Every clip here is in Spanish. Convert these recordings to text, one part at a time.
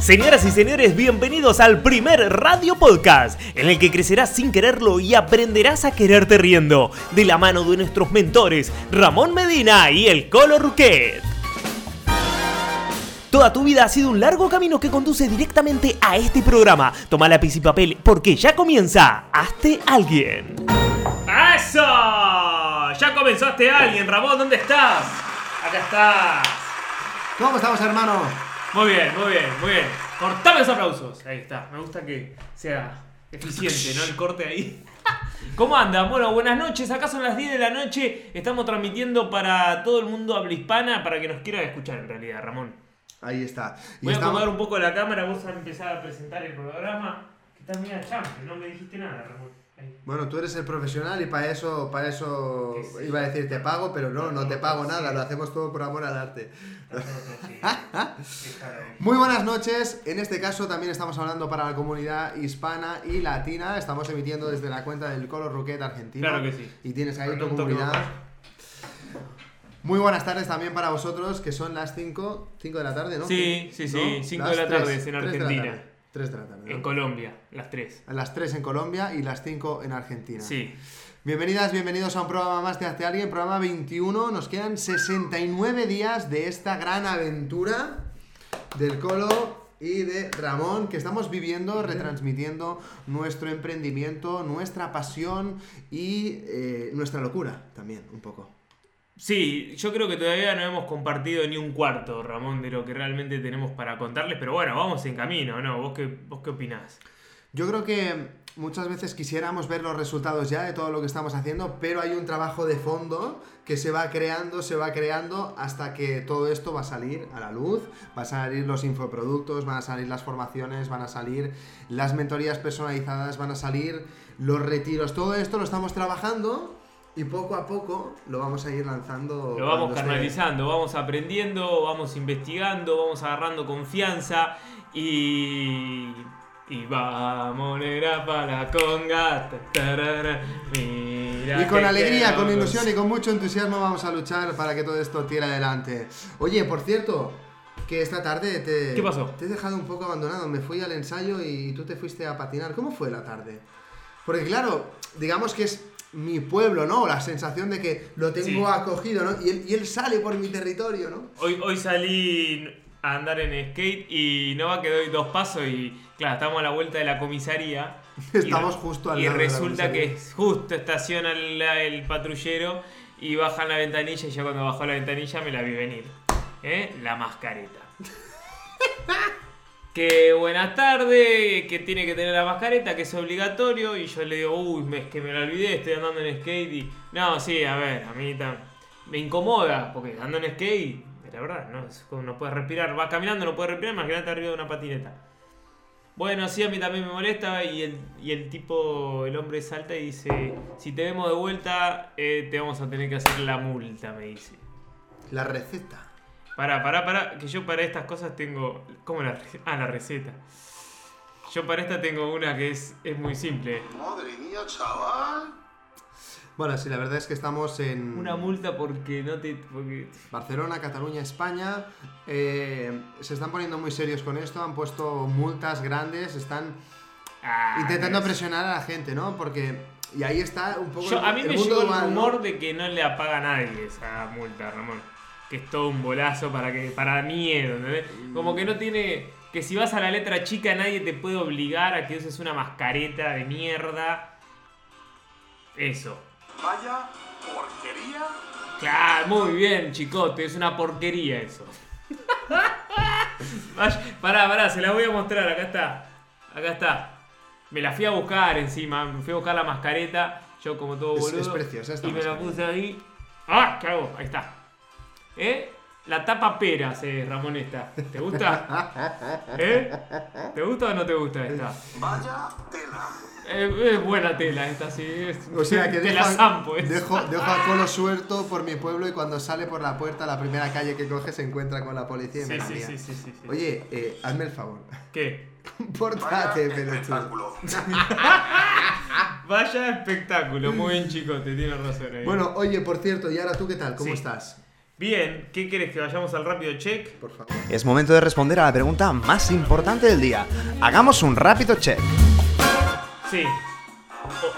Señoras y señores, bienvenidos al primer radio podcast, en el que crecerás sin quererlo y aprenderás a quererte riendo, de la mano de nuestros mentores, Ramón Medina y el Colo Ruquet. Toda tu vida ha sido un largo camino que conduce directamente a este programa. Toma lápiz y papel porque ya comienza Hazte Alguien. ¡Eso! Ya comenzaste alguien, Ramón, ¿dónde estás? Acá estás. ¿Cómo estamos, hermano? Muy bien, muy bien, muy bien. Cortame los aplausos. Ahí está. Me gusta que sea eficiente, ¿no? El corte ahí. ¿Cómo andan? Bueno, buenas noches. Acá son las 10 de la noche. Estamos transmitiendo para todo el mundo habla hispana para que nos quiera escuchar en realidad, Ramón. Ahí está. Y Voy a acomodar un poco la cámara. Vos a empezar a presentar el programa. Que estás media champion. No me dijiste nada, Ramón. Bueno, tú eres el profesional y para eso, para eso sí. iba a decir te pago, pero no, no te pago nada, lo hacemos todo por amor al arte. Muy buenas noches, en este caso también estamos hablando para la comunidad hispana y latina, estamos emitiendo desde la cuenta del Colo Roquet argentino. Claro que sí. Y tienes ahí tu comunidad. Muy buenas tardes también para vosotros, que son las 5, 5 de la tarde, ¿no? Sí, sí, sí, ¿No? cinco Las de la tarde en Argentina. Tarde, tres de la tarde. ¿no? En Colombia, las 3. A las 3 en Colombia y las 5 en Argentina. Sí. Bienvenidas, bienvenidos a un programa más de Hazte Alguien, programa 21. Nos quedan 69 días de esta gran aventura del Colo y de Ramón que estamos viviendo, retransmitiendo nuestro emprendimiento, nuestra pasión y eh, nuestra locura también, un poco. Sí, yo creo que todavía no hemos compartido ni un cuarto, Ramón, de lo que realmente tenemos para contarles, pero bueno, vamos en camino, ¿no? ¿Vos qué, qué opinás? Yo creo que muchas veces quisiéramos ver los resultados ya de todo lo que estamos haciendo, pero hay un trabajo de fondo que se va creando, se va creando hasta que todo esto va a salir a la luz, va a salir los infoproductos, van a salir las formaciones, van a salir las mentorías personalizadas, van a salir los retiros, todo esto lo estamos trabajando y poco a poco lo vamos a ir lanzando. Lo vamos esté- canalizando, vamos aprendiendo, vamos investigando, vamos agarrando confianza y... Y vamos, negra para la conga. ta, tarara, Y con alegría, con ilusión y con mucho entusiasmo vamos a luchar para que todo esto tire adelante. Oye, por cierto, que esta tarde te... ¿Qué pasó? Te he dejado un poco abandonado. Me fui al ensayo y tú te fuiste a patinar. ¿Cómo fue la tarde? Porque claro, digamos que es mi pueblo, ¿no? La sensación de que lo tengo Sí. acogido, ¿no? Y él, y él sale por mi territorio, ¿no? Hoy, hoy salí a andar en skate y no va que doy dos pasos y claro, estamos a la vuelta de la comisaría. Estamos y, justo al Y lado de la resulta que justo estaciona el, el patrullero y bajan la ventanilla y yo cuando bajó la ventanilla me la vi venir. ¿Eh? La mascareta. que buenas tardes, que tiene que tener la mascareta, que es obligatorio. Y yo le digo, uy, es que me la olvidé, estoy andando en skate. Y no, sí, a ver, a mí me incomoda, porque ando en skate, la verdad, no, no puedes respirar. Vas caminando, no puedes respirar, imagínate arriba de una patineta. Bueno, sí, a mí también me molesta y el, y el tipo, el hombre salta y dice, si te vemos de vuelta, eh, te vamos a tener que hacer la multa, me dice. La receta. Pará, pará, pará, que yo para estas cosas tengo... ¿Cómo la receta? Ah, la receta. Yo para esta tengo una que es, es muy simple. Madre mía, chaval. Bueno, sí, la verdad es que estamos en... Una multa porque no te... Porque... Barcelona, Cataluña, España eh, se están poniendo muy serios con esto, han puesto multas grandes, están Ah, intentando es- presionar a la gente, ¿no? Porque y ahí está un poco Yo- el- a mí el me mundo llegó el de que no le apaga a nadie esa multa, Ramón. Que es todo un bolazo para que para miedo, ¿entendés? Como que no tiene... Que si vas a la letra chica nadie te puede obligar a que uses una mascareta de mierda. Eso. Vaya porquería. Claro, muy bien, chicote, es una porquería eso. Pará, pará, se la voy a mostrar, acá está. Acá está. Me la fui a buscar encima, me fui a buscar la mascareta, yo como todo Es- boludo. es preciosa esta Y me la puse ahí. ¡Ah! ¿Qué hago? Ahí está. ¿Eh? La tapa peras, eh, Ramón esta. ¿Te gusta? ¿Eh? ¿Te gusta o no te gusta esta? Vaya tela. Eh, es buena tela esta, sí. Es, O sea que te dejo, la zampo, es. dejo, dejo a Colo suelto por mi pueblo y cuando sale por la puerta, la primera calle que coge se encuentra con la policía y me Sí, la sí, sí, sí, sí. Oye, eh, hazme el favor. ¿Qué? Vaya Pórtate, pelotudo. espectáculo. Vaya espectáculo, muy bien chicote, tienes razón ahí. Bueno, oye, por cierto, y ahora tú qué tal, ¿cómo Sí. estás? Bien, ¿qué querés? ¿Que vayamos al rápido check? Por favor. Es momento de responder a la pregunta más importante del día. Hagamos un rápido check. Sí.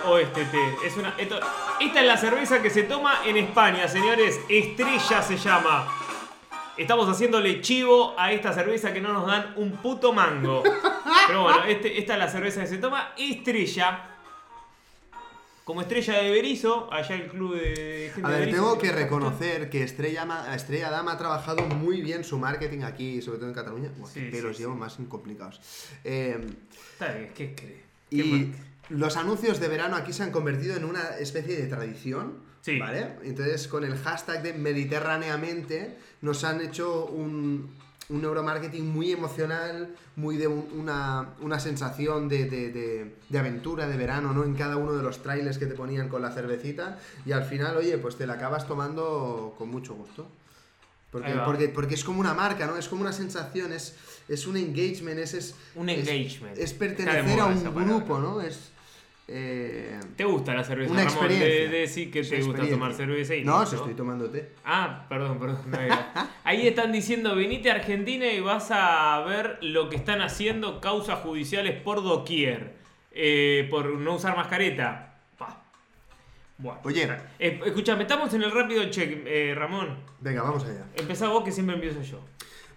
O, o este té. Es una, esto- esta es la cerveza que se toma en España, señores. Estrella se llama. Estamos haciéndole chivo a esta cerveza que no nos dan un puto mango. Pero bueno, este- esta es la cerveza que se toma. Estrella. Como estrella de Berizo, allá el club de gente A ver, tengo que reconocer que Estrella, Estrella Dama ha trabajado muy bien su marketing aquí, sobre todo en Cataluña. Buah, Sí, pelos sí, llevo sí. más complicados. Eh, Está bien, ¿qué crees? ¿Qué y marca? los anuncios de verano aquí se han convertido en una especie de tradición. Sí. ¿Vale? Entonces, con el hashtag de Mediterráneamente, nos han hecho un, un neuromarketing muy emocional, muy de un- una, una sensación de, de- de- de aventura, de verano, ¿no? En cada uno de los trailers que te ponían con la cervecita. Y al final, oye, pues te la acabas tomando con mucho gusto. Porque, porque, porque es como una marca, ¿no? Es como una sensación, es, es un engagement, es, es, Un engagement. Es, pertenecer a un palabra. grupo, ¿no? Es. Eh, ¿Te gusta la cerveza, una Ramón? experiencia. De, de sí que te gusta tomar cerveza y No, listo. si estoy tomando té. Ah, perdón, perdón. no. Ahí están diciendo, venite a Argentina y vas a ver lo que están haciendo causas judiciales por doquier. eh, por no usar mascareta. Pa. Bueno. Oye. Eh, escúchame, estamos en el rápido check, eh, Ramón. Venga, vamos allá. Empezá vos que siempre empiezo yo.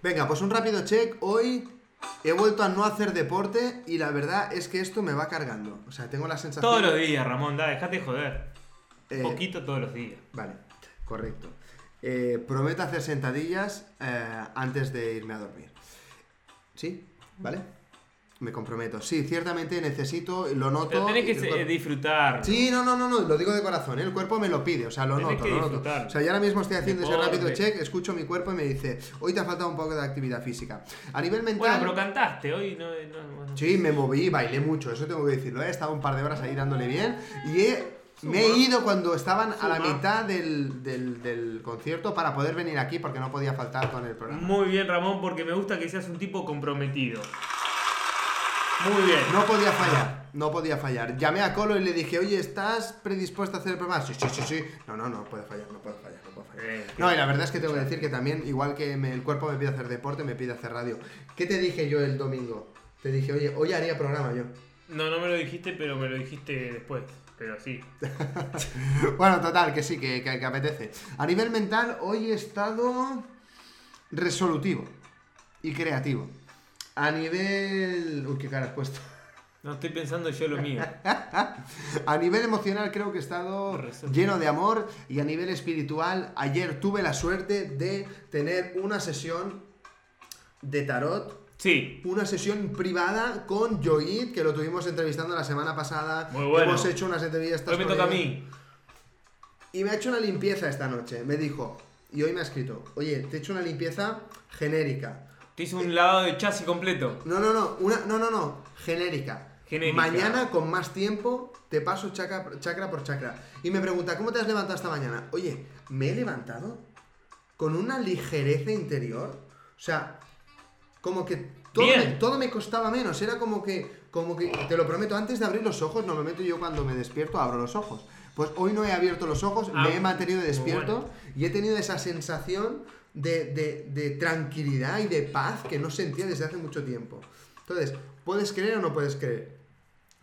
Venga, pues un rápido check. Hoy he vuelto a no hacer deporte y la verdad es que esto me va cargando. O sea, tengo la sensación. Todos los días, Ramón, da, dejate joder. Eh, Un poquito todos los días. Vale, correcto. Eh, prometo hacer sentadillas eh, antes de irme a dormir. ¿Sí? ¿Vale? Me comprometo. Sí, ciertamente necesito, lo noto. Pero tenés y que disfrutar. Sí, no, no, no, no, lo digo de corazón, ¿eh? el cuerpo me lo pide, o sea, lo Tenés noto, que lo noto. O sea, yo ahora mismo estoy haciendo ese Deporte. rápido check, escucho mi cuerpo y me dice, hoy te ha faltado un poco de actividad física. A nivel mental... Bueno, pero cantaste hoy, no, no, bueno. Sí, me moví, bailé mucho, eso tengo que decirlo. He estado un par de horas ahí dándole bien y he- me he ido cuando estaban a la Suma. mitad del, del- del concierto para poder venir aquí porque no podía faltar con el programa. Muy bien, Ramón, porque me gusta que seas un tipo comprometido. Muy bien. No podía fallar, no podía fallar. Llamé a Colo y le dije, oye, ¿estás predispuesto a hacer el programa? Sí, sí, sí, sí. No, no, no puede fallar, no puede fallar, no puede fallar. No, y la verdad es que tengo que decir que también, igual que me- el cuerpo me pide hacer deporte, me pide hacer radio. ¿Qué te dije yo el domingo? Te dije, oye, hoy haría programa yo. No, no me lo dijiste, pero me lo dijiste después. Pero sí. Bueno, total, que sí, que, que- que apetece. A nivel mental, hoy he estado resolutivo y creativo. A nivel... Uy, qué cara has puesto. No estoy pensando yo lo mío. A nivel emocional creo que he estado lleno de amor y a nivel espiritual ayer tuve la suerte de tener una sesión de tarot, Sí. una sesión privada con Joit, que lo tuvimos entrevistando la semana pasada. Muy bueno. Hemos hecho unas entrevistas Hoy me toca a mí. Y me ha hecho una limpieza esta noche. Me dijo, y hoy me ha escrito, oye, te he hecho una limpieza genérica. Te hice un lavado de chasis completo. No, no, no, una, no, no, no, genérica. Genérica. Mañana, con más tiempo, te paso chakra, chakra por chakra. Y me pregunta, ¿cómo te has levantado esta mañana? Oye, me he levantado con una ligereza interior. O sea, como que todo me, todo me costaba menos. Era como que, como que, te lo prometo, antes de abrir los ojos, normalmente yo cuando me despierto abro los ojos. Pues hoy no he abierto los ojos, Ah, me he mantenido muy despierto bueno. y he tenido esa sensación de, de- de tranquilidad y de paz que no sentía desde hace mucho tiempo. Entonces, ¿puedes creer o no puedes creer?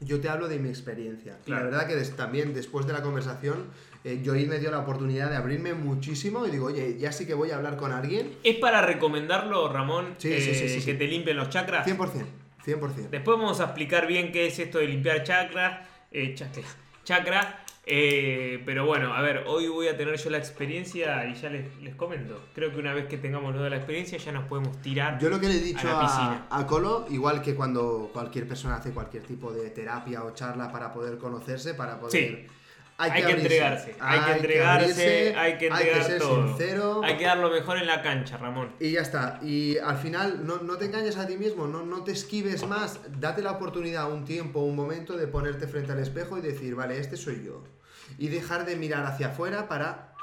Yo te hablo de mi experiencia. Y Claro. la verdad que des- también después de la conversación, eh, Joy me dio la oportunidad de abrirme muchísimo y digo, oye, ya sí que voy a hablar con alguien. ¿Es para recomendarlo, Ramón, Sí, eh, sí, sí. que te limpien los chakras? 100%, 100%. Después vamos a explicar bien qué es esto de limpiar chakras. Eh, chakra. chakra. Eh, pero bueno, a ver, hoy voy a tener yo la experiencia y ya les, les comento. Creo que una vez que tengamos toda la experiencia ya nos podemos tirar. Yo lo que le he dicho a la a, Colo, igual que cuando cualquier persona hace cualquier tipo de terapia o charla para poder conocerse, para poder... Sí. Hay que entregarse, hay que entregarse, abrirse, hay que entregar ser todo. sincero. Hay que dar lo mejor en la cancha, Ramón. Y ya está. Y al final, no, no te engañes a ti mismo, no, no te esquives más. Date la oportunidad, un tiempo, un momento de ponerte frente al espejo y decir, vale, este soy yo. Y dejar de mirar hacia afuera para,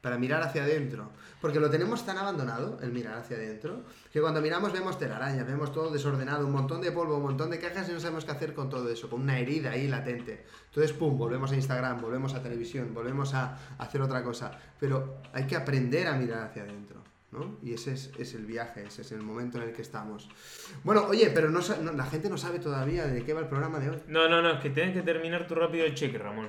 para mirar hacia adentro. Porque lo tenemos tan abandonado, el mirar hacia adentro, que cuando miramos vemos telarañas, vemos todo desordenado, un montón de polvo, un montón de cajas y no sabemos qué hacer con todo eso, con una herida ahí latente. Entonces, pum, volvemos a Instagram, volvemos a televisión, volvemos a hacer otra cosa. Pero hay que aprender a mirar hacia adentro. ¿no? Y ese es, es el viaje, ese es el momento en el que estamos. Bueno, oye, pero no, la gente no sabe todavía de qué va el programa de hoy. No, no, no, es que tenés que terminar tu rápido cheque, Ramón.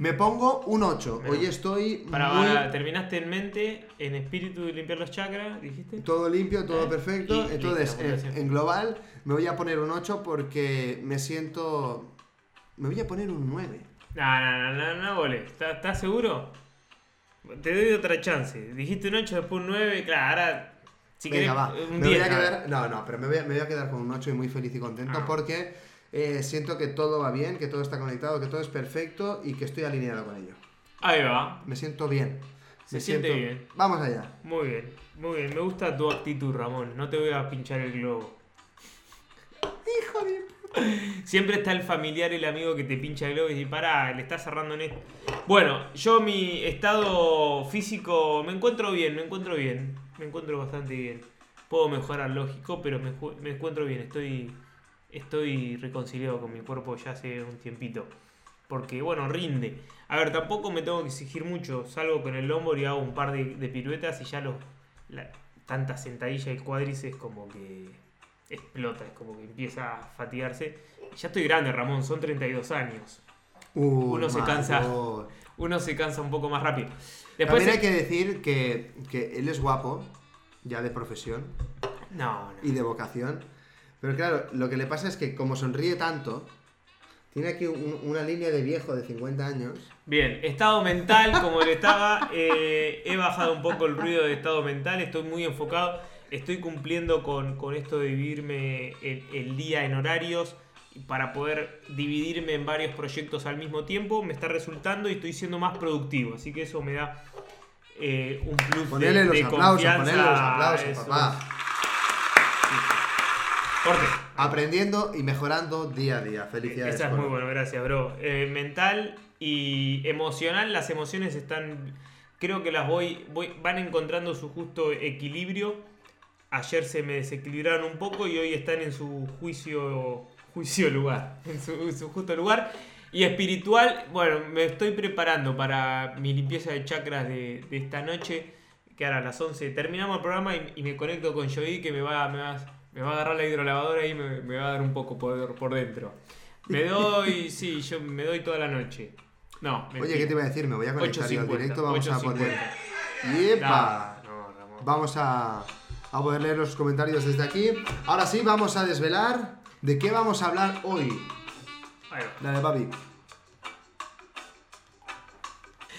Me pongo un 8. Bueno. Hoy estoy Para, muy- para- terminaste en mente, en espíritu de limpiar los chakras, dijiste. todo limpio, todo ¿Eh? perfecto. Y Entonces, listo, en, global, me voy a poner un 8 porque me siento. Me voy a poner un 9. No, no, no, no, no, vole. ¿Estás, estás seguro? Te doy otra chance. Dijiste un 8, después un 9, claro, ahora. Si Venga, querés, va. un Me 10. voy a quedar, no, no, pero me voy a, me voy a quedar con un 8 y muy feliz y contento Ah. porque eh, siento que todo va bien, que todo está conectado, que todo es perfecto y que estoy alineado con ello. Ahí va. Me siento bien. Se Me siente siento- bien. Vamos allá. Muy bien, muy bien. Me gusta tu actitud, Ramón. No te voy a pinchar el globo. Hijo de. Siempre está el familiar, el amigo que te pincha el globo y dice, pará, le estás cerrando en esto. Bueno, yo mi estado físico me encuentro bien, me encuentro bien. Me encuentro bastante bien. Puedo mejorar, lógico, pero me, me encuentro bien. Estoy, estoy reconciliado con mi cuerpo ya hace un tiempito. Porque, bueno, rinde. A ver, tampoco me tengo que exigir mucho. Salgo con el lomo y hago un par de, de piruetas y ya lo, la- tanta sentadilla y cuádriceps como que explota, es como que empieza a fatigarse. Ya estoy grande, Ramón, son 32 años. Uno se cansa. God. Uno se cansa un poco más rápido. Después También hay que decir que, que él es guapo, ya de profesión No, no. y de vocación. Pero claro, lo que le pasa es que como sonríe tanto, tiene aquí un- una línea de viejo de 50 años. Bien, estado mental, como le estaba, eh, he bajado un poco el ruido de estado mental, estoy muy enfocado, estoy cumpliendo con, con esto de dividirme el, el día en horarios para poder dividirme en varios proyectos al mismo tiempo, me está resultando y estoy siendo más productivo, así que eso me da eh, un plus de, Ponele los de aplausos, confianza. ponele los aplausos, papá. Corte. Aprendiendo y mejorando día a día. Felicidades. Esa es muy bueno, gracias, bro. Eh, mental y emocional, las emociones están. Creo que las voy, voy. van encontrando su justo equilibrio. Ayer se me desequilibraron un poco y hoy están en su juicio. juicio lugar. En su, en su justo lugar. Y espiritual, bueno, me estoy preparando para mi limpieza de chakras de, de esta noche. Que ahora a las 11 terminamos el programa y, y me conecto con Joey que me va, me va, me va a agarrar la hidrolavadora y me, me va a dar un poco por, por dentro. Me doy, sí, yo me doy toda la noche. No, Oye, ¿qué te iba a decir? Me voy a conectar yo al 8.50, directo. Vamos a 8.50. poner. ¡Yepa! No, no, Ramón. Vamos a, a poder leer los comentarios desde aquí. Ahora sí, vamos a desvelar de qué vamos a hablar hoy. Dale, papi.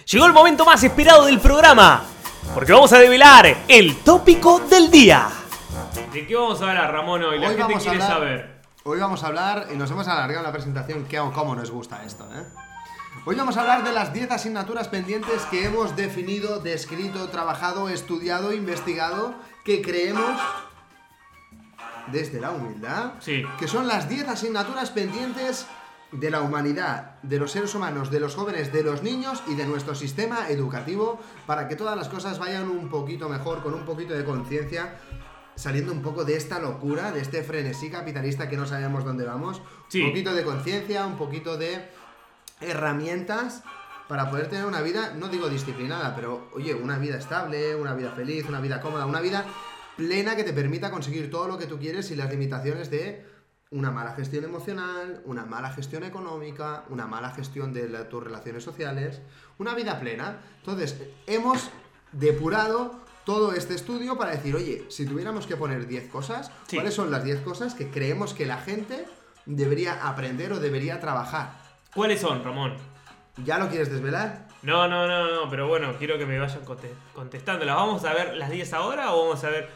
Llegó el momento más esperado del programa, porque vamos a develar el tópico del día. ¿De qué vamos a hablar, Ramón, hoy? La Hoy gente vamos a quiere hablar- saber. Hoy vamos a hablar, y nos hemos alargado la presentación, que cómo nos gusta esto, ¿eh? Hoy vamos a hablar de las 10 asignaturas pendientes que hemos definido, descrito, trabajado, estudiado, investigado, que creemos desde la humildad, Sí. que son las 10 asignaturas pendientes de la humanidad, de los seres humanos, de los jóvenes, de los niños y de nuestro sistema educativo para que todas las cosas vayan un poquito mejor, con un poquito de conciencia, saliendo un poco de esta locura, de este frenesí capitalista que no sabemos dónde vamos, Sí. un poquito de conciencia, un poquito de herramientas para poder tener una vida, no digo disciplinada, pero oye, una vida estable, una vida feliz, una vida cómoda, una vida plena que te permita conseguir todo lo que tú quieres sin las limitaciones de una mala gestión emocional, una mala gestión económica, una mala gestión de la- tus relaciones sociales, una vida plena. Entonces, hemos depurado todo este estudio para decir, oye, si tuviéramos que poner 10 cosas, Sí. ¿cuáles son las 10 cosas que creemos que la gente debería aprender o debería trabajar? ¿Cuáles son, Ramón? ¿Ya lo quieres desvelar? No, no, no, no, pero bueno, quiero que me vayan conte- contestando. ¿Las vamos a ver las 10 ahora o vamos a ver.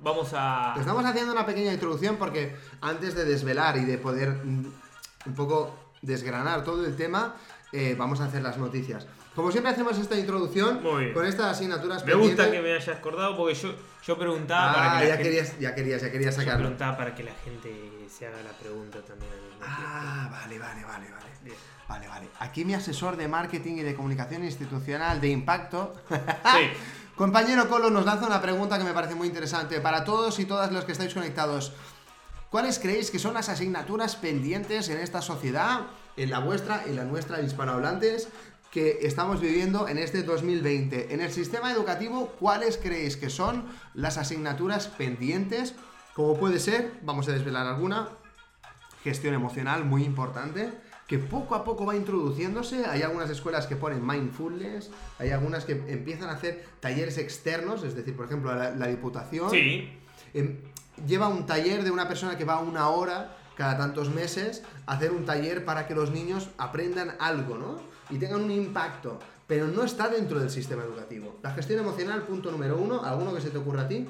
Vamos a. Estamos haciendo una pequeña introducción porque antes de desvelar y de poder mm, un poco desgranar todo el tema, eh, vamos a hacer las noticias. Como siempre hacemos esta introducción con estas asignaturas Me gusta que me hayas acordado porque yo, yo preguntaba para Ah, que la ya gente, querías, ya querías, ya querías yo sacarlo. preguntaba para que la gente se haga la pregunta también. Ah, vale, vale, vale, vale. Bien. Vale, vale. Aquí mi asesor de marketing y de comunicación institucional de impacto, Sí. compañero Colo, nos lanza una pregunta que me parece muy interesante. Para todos y todas los que estáis conectados, ¿cuáles creéis que son las asignaturas pendientes en esta sociedad, en la vuestra y la nuestra hispanohablantes, que estamos viviendo en este 2020? En el sistema educativo, ¿cuáles creéis que son las asignaturas pendientes? Como puede ser, vamos a desvelar alguna, gestión emocional muy importante que poco a poco va introduciéndose. Hay algunas escuelas que ponen mindfulness, hay algunas que empiezan a hacer talleres externos, es decir, por ejemplo, la, la Diputación Sí. em, lleva un taller de una persona que va una hora cada tantos meses a hacer un taller para que los niños aprendan algo, ¿no? Y tengan un impacto, pero no está dentro del sistema educativo. La gestión emocional, punto número uno, ¿alguno que se te ocurra a ti?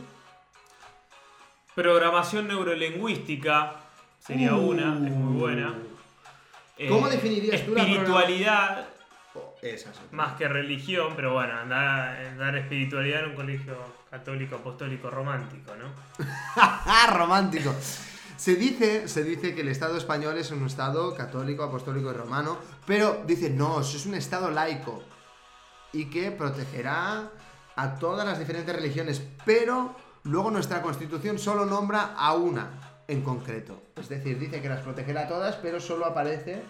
Programación neurolingüística sería Uh. una, es muy buena. ¿Cómo definirías tú la Espiritualidad, Oh, esa es otra. más que religión, pero bueno, andar, dar espiritualidad en un colegio católico, apostólico, romántico, ¿no? ¡Ah, romántico! Se dice, se dice que el Estado español es un Estado católico, apostólico y romano, pero dice, no, es un Estado laico y que protegerá a todas las diferentes religiones, pero luego nuestra Constitución solo nombra a una en concreto. Es decir, dice que las protegerá a todas, pero solo aparece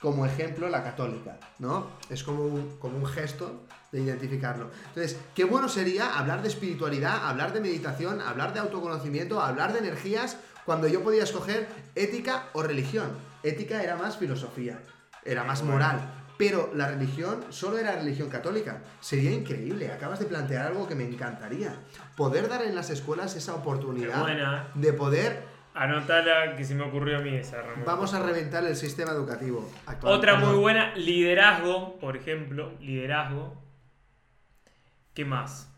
como ejemplo la católica, ¿no? Es como un, como un gesto de identificarlo. Entonces, qué bueno sería hablar de espiritualidad, hablar de meditación, hablar de autoconocimiento, hablar de energías, cuando yo podía escoger ética o religión. Ética era más filosofía, era más moral, pero la religión solo era religión católica. Sería increíble, acabas de plantear algo que me encantaría. Poder dar en las escuelas esa oportunidad de poder... Anotala que se me ocurrió a mí esa, Ramón. Vamos a reventar el sistema educativo actual. Otra muy buena, liderazgo, por ejemplo, liderazgo. ¿Qué más?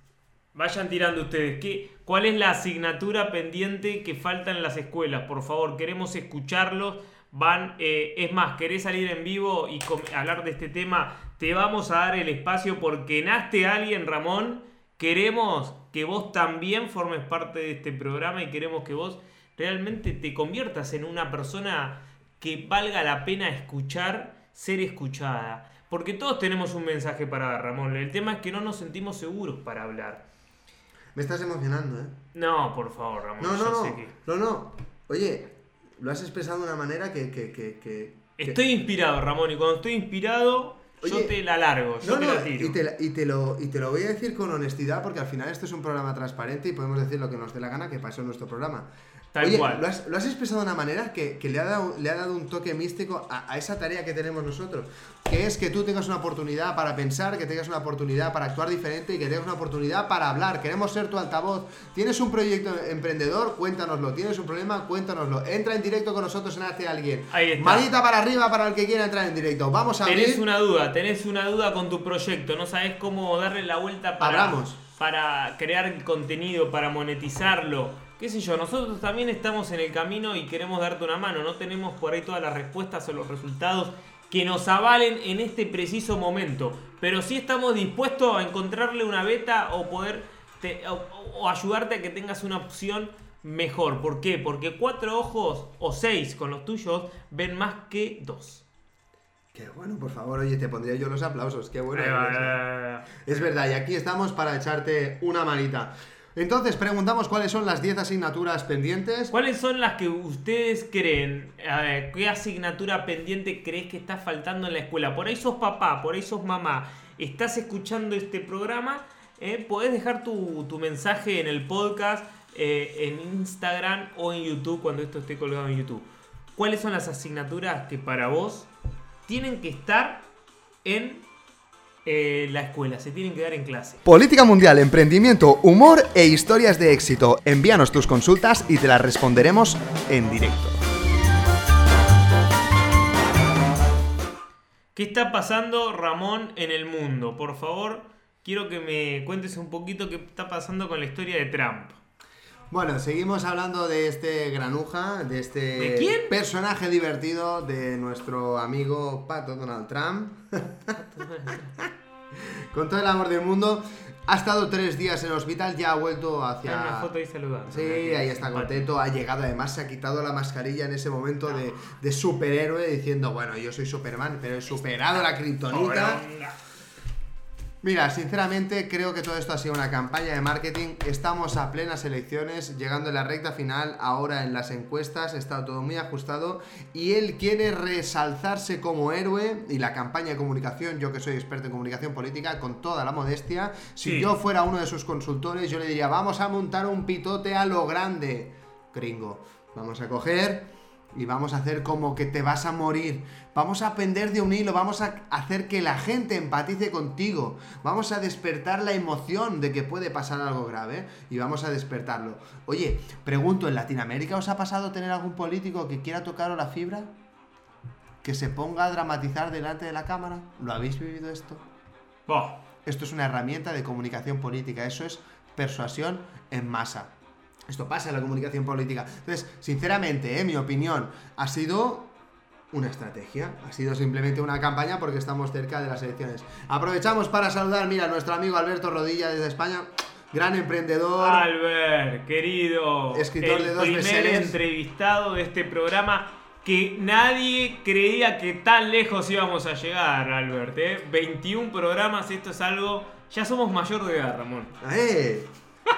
Vayan tirando ustedes. ¿Qué, ¿Cuál es la asignatura pendiente que falta en las escuelas? Por favor, queremos escucharlos. Van, eh, es más, querés salir en vivo y hablar de este tema, te vamos a dar el espacio porque naste alguien, Ramón. Queremos que vos también formes parte de este programa y queremos que vos realmente te conviertas en una persona que valga la pena escuchar, ser escuchada. Porque todos tenemos un mensaje para dar, Ramón. El tema es que no nos sentimos seguros para hablar. Me estás emocionando, ¿eh? No, por favor, Ramón. No, yo no, no. que- No, no. Oye, lo has expresado de una manera que... que, que, que- Estoy inspirado, Ramón, y cuando estoy inspirado, yo Oye, te la largo, yo No, te la tiro. y te, y, te lo, y te lo voy a decir con honestidad porque al final esto es un programa transparente y podemos decir lo que nos dé la gana que pasó en nuestro programa. Oye. Lo, has, lo has expresado de una manera que, que le, ha dado, le ha dado un toque místico a, a esa tarea que tenemos nosotros, que es que tú tengas una oportunidad para pensar, que tengas una oportunidad para actuar diferente y que tengas una oportunidad para hablar. Queremos ser tu altavoz. ¿Tienes un proyecto emprendedor? Cuéntanoslo. ¿Tienes un problema? Cuéntanoslo. Entra en directo con nosotros en Hace Alguien. Ahí está. Manita para arriba para el que quiera entrar en directo. Vamos a abrir. Tenés una duda, tenés una duda con tu proyecto, no sabes cómo darle la vuelta para, Abramos. para crear contenido, para monetizarlo. Qué sé yo, nosotros también estamos en el camino y queremos darte una mano. No tenemos por ahí todas las respuestas o los resultados que nos avalen en este preciso momento. Pero sí estamos dispuestos a encontrarle una beta o poder te- o, o ayudarte a que tengas una opción mejor. ¿Por qué? Porque cuatro ojos o seis con los tuyos ven más que dos. Qué bueno, por favor, oye, te pondría yo los aplausos. Qué bueno. Eh. Es verdad, y aquí estamos para echarte una manita. Entonces, preguntamos cuáles son las 10 asignaturas pendientes. ¿Cuáles son las que ustedes creen? ¿qué asignatura pendiente crees que está faltando en la escuela? Por ahí sos papá, por ahí sos mamá, estás escuchando este programa, eh, podés dejar tu, tu mensaje en el podcast, eh, en Instagram o en YouTube cuando esto esté colgado en YouTube. ¿Cuáles son las asignaturas que para vos tienen que estar en eh, la escuela, se tienen que dar en clase? Política mundial, emprendimiento, humor e historias de éxito. Envíanos tus consultas y te las responderemos en directo. ¿Qué está pasando, Ramón, en el mundo? Por favor, quiero que me cuentes un poquito qué está pasando con la historia de Trump. Bueno, seguimos hablando de este granuja, de este ¿De quién? personaje divertido de nuestro amigo Pato Donald Trump. Con todo el amor del mundo, ha estado tres días en el hospital, ya ha vuelto Hay hacia... una foto ahí saludando. Sí, ahí está contento, ha llegado, además se ha quitado la mascarilla en ese momento de, de superhéroe diciendo, bueno, yo soy Superman, pero he superado la kriptonita. Mira, sinceramente creo que todo esto ha sido una campaña de marketing. Estamos a plenas elecciones, llegando en la recta final, ahora en las encuestas, está todo muy ajustado y él quiere resalzarse como héroe y la campaña de comunicación, yo que soy experto en comunicación política, con toda la modestia, si Sí. yo fuera uno de sus consultores, yo le diría, vamos a montar un pitote a lo grande, gringo. Vamos a coger y vamos a hacer como que te vas a morir. Vamos a pender de un hilo, vamos a hacer que la gente empatice contigo. Vamos a despertar la emoción de que puede pasar algo grave y vamos a despertarlo. Oye, pregunto, ¿en Latinoamérica os ha pasado tener algún político que quiera tocaros la fibra? Que se ponga a dramatizar delante de la cámara. ¿Lo habéis vivido esto? Esto es una herramienta de comunicación política, eso es persuasión en masa. Esto pasa en la comunicación política. Entonces, sinceramente, eh, mi opinión, ha sido una estrategia, ha sido simplemente una campaña porque estamos cerca de las elecciones. Aprovechamos para saludar, mira, a nuestro amigo Alberto Rodilla desde España, gran emprendedor. Albert, querido. Escritor el de dos primer entrevistado de este programa que nadie creía que tan lejos íbamos a llegar, Albert. ¿eh? 21 programas, esto es algo... Ya somos mayor de edad, Ramón. ¡Eh!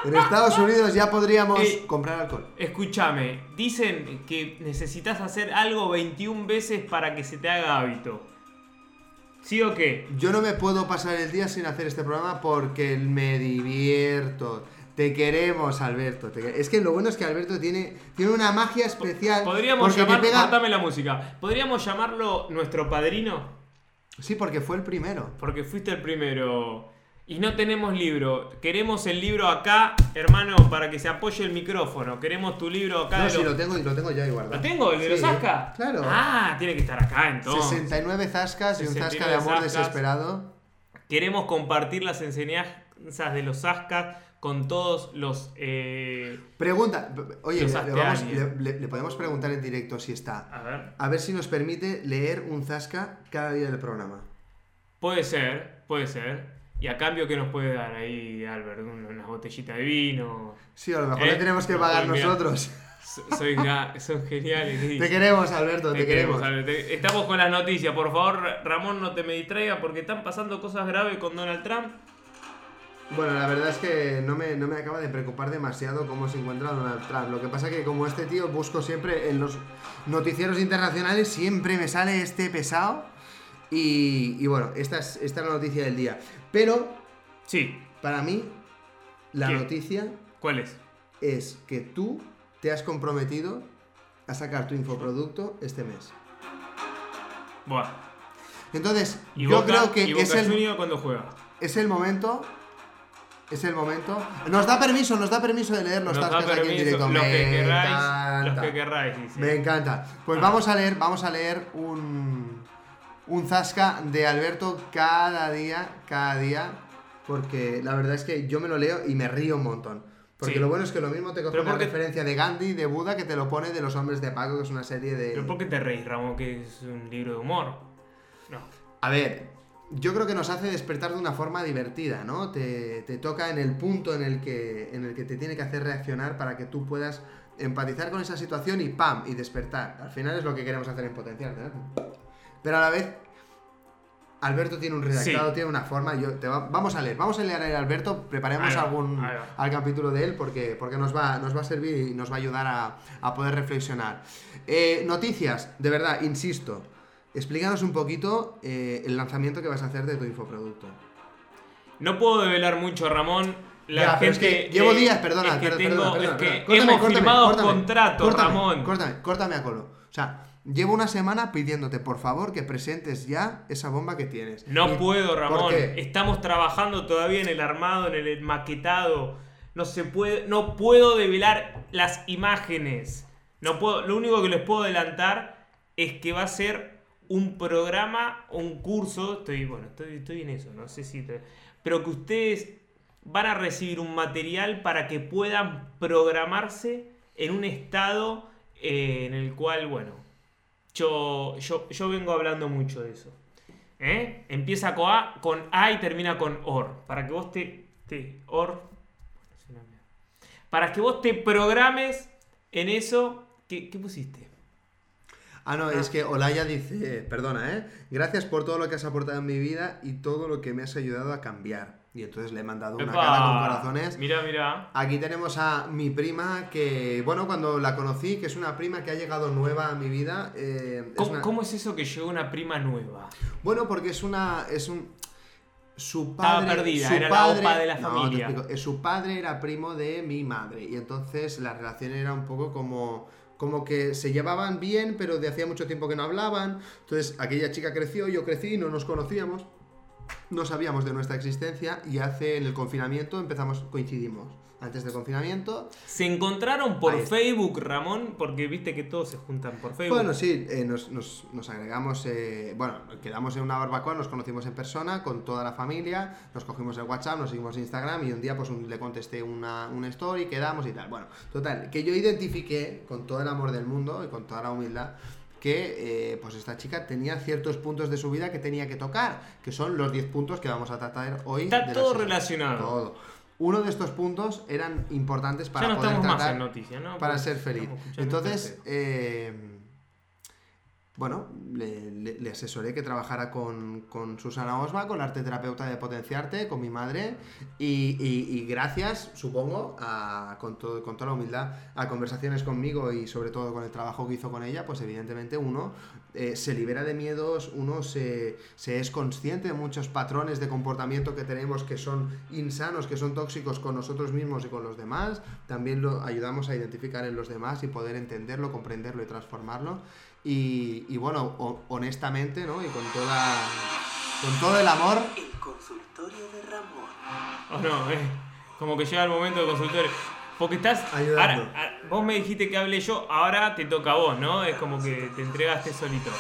En Estados Unidos ya podríamos Eh, comprar alcohol. Escúchame, dicen que necesitas hacer algo 21 veces para que se te haga hábito. ¿Sí o qué? Yo no me puedo pasar el día sin hacer este programa porque me divierto. Te queremos, Alberto. te Es que lo bueno es que Alberto tiene, tiene una magia especial. Podríamos porque te llamar... pega- Cortame la música. ¿Podríamos llamarlo nuestro padrino? Sí, porque fue el primero. Porque fuiste el primero. Y no tenemos libro. Queremos el libro acá, hermano, para que se apoye el micrófono. Queremos tu libro acá. No, de sí, lo tengo y lo tengo ya ahí guardado. ¿Lo tengo? ¿El de los Sí, Zasca? Claro. Ah, tiene que estar acá entonces. 69 zascas y un zasca de 69 amor zascas. desesperado. Queremos compartir las enseñanzas de los Zascas con todos los. eh, Pregunta, oye, Los vamos- le- le podemos preguntar en directo si está. A ver. A ver si nos permite leer un zasca cada día del programa. Puede ser, puede ser. Y a cambio, ¿qué nos puede dar ahí, Albert? Un- Unas botellitas de vino. Sí, a lo mejor ¿Eh? le tenemos que No, pagar mira. nosotros. So- Soy son geniales. Te queremos, Alberto, te, Te queremos. queremos, Estamos con las noticias. Por favor, Ramón, no te me distraiga porque están pasando cosas graves con Donald Trump. Bueno, la verdad es que no me, no me acaba de preocupar demasiado cómo se encuentra Donald Trump. Lo que pasa que como este tío busco siempre en los noticieros internacionales, siempre me sale este pesado. Y, y bueno, esta es, esta es la noticia del día. Pero, Sí. para mí, la ¿Qué? noticia ¿Cuál es? es que tú te has comprometido a sacar tu infoproducto este mes. Buah. Entonces, ¿Y yo Boca, creo que y Boca es el, cuando juega? es el momento. Es el momento. Nos da permiso, nos da permiso de leer los Nos aquí en directo. los Me que querráis, encanta. los que querráis, dice. Me encanta. Pues Ah. vamos a leer, vamos a leer un un zasca de Alberto cada día, cada día, porque la verdad es que yo me lo leo y me río un montón. Porque Sí. lo bueno es que lo mismo te coge una porque- referencia de Gandhi, de Buda, que te lo pone de los hombres de Paco, que es una serie de. ¿Pero por qué te reís, Ramón, que es un libro de humor? No. A ver, yo creo que nos hace despertar de una forma divertida, ¿no? Te, te toca en el punto en el, que, en el que te tiene que hacer reaccionar para que tú puedas empatizar con esa situación y ¡pam! y despertar. Al final es lo que queremos hacer en potencial, ¿no? Pero a la vez, Alberto tiene un redactado, Sí. tiene una forma. Yo, te va- vamos a leer, vamos a leer a Alberto, preparemos va, algún al capítulo de él porque, porque nos, va, nos va a servir y nos va a ayudar a, a poder reflexionar. Eh, noticias, de verdad, insisto. Explícanos un poquito eh, el lanzamiento que vas a hacer de tu infoproducto. No puedo develar mucho, Ramón. La Ya, pero es gente. que llevo días, perdona, es que tengo- perdona, perdona, es que perdona. Córtame, hemos córtame, firmado córtame, contrato, córtame, Ramón. Córtame, córtame a colo. O sea, llevo una semana pidiéndote, por favor, que presentes ya esa bomba que tienes. No Y- puedo, ¿por Ramón. Estamos trabajando todavía en el armado, en el maquetado. No se puede, no puedo develar las imágenes. No puedo, lo único que les puedo adelantar es que va a ser un programa o un curso. Estoy, bueno, estoy, estoy en eso, no sé si te- pero que ustedes van a recibir un material para que puedan programarse en un estado eh, en el cual, bueno, yo, yo, yo vengo hablando mucho de eso. ¿Eh? Empieza con A, con A y termina con OR. Para que vos te. te OR. Para que vos te programes en eso. ¿Qué, qué pusiste? Ah, no, es que Olaya dice, perdona, ¿eh? Gracias por todo lo que has aportado en mi vida y todo lo que me has ayudado a cambiar. Y entonces le he mandado una ¡Epa! cara con corazones. Mira, mira. Aquí tenemos a mi prima que, bueno, cuando la conocí, que es una prima que ha llegado nueva a mi vida. eh, es ¿Cómo, una- cómo es eso que llegó una prima nueva? Bueno, porque es una. Es un. Su Estaba padre. perdida, su era la padre- opa de la No, te familia. explico. Eh, Su padre era primo de mi madre. Y entonces la relación era un poco como. Como que se llevaban bien, pero de hacía mucho tiempo que no hablaban. Entonces aquella chica creció, yo crecí, no nos conocíamos. No sabíamos de nuestra existencia. Y hace en el confinamiento empezamos, coincidimos. Antes del confinamiento. ¿Se encontraron por. Facebook, Ramón? Porque viste que todos se juntan por Facebook. Bueno, sí, eh, nos, nos- nos agregamos, eh, bueno, quedamos en una barbacoa, nos conocimos en persona con toda la familia, nos cogimos el WhatsApp, nos seguimos en Instagram y un día pues un- le contesté una, una story, quedamos y tal. Bueno, total, que yo identifiqué con todo el amor del mundo y con toda la humildad que eh, pues esta chica tenía ciertos puntos de su vida que tenía que tocar, que son los 10 puntos que vamos a tratar hoy. Está de todo relacionado. Todo. Uno de estos puntos eran importantes para ya no poder más tratar en noticias, ¿no? para Porque ser feliz. Entonces, eh, bueno, le, asesoré que trabajara con, con Susana Osma, con la arte terapeuta de Potenciarte, con mi madre, y, gracias, supongo, a- con, todo, con toda la humildad, a conversaciones conmigo y sobre todo con el trabajo que hizo con ella, pues evidentemente uno eh, se libera de miedos, uno se es consciente de muchos patrones de comportamiento que tenemos que son insanos, que son tóxicos con nosotros mismos y con los demás. También lo ayudamos a identificar en los demás y poder entenderlo, comprenderlo y transformarlo. Y, y bueno, ho- honestamente, ¿no? Y con toda con todo el amor, El consultorio de Ramón. O no, eh. Como que llega el momento de consultorio. Porque estás. Ayudando. ahora- ahora- vos me dijiste que hable yo, ahora te toca a vos, ¿no? Es como que te entregaste solito.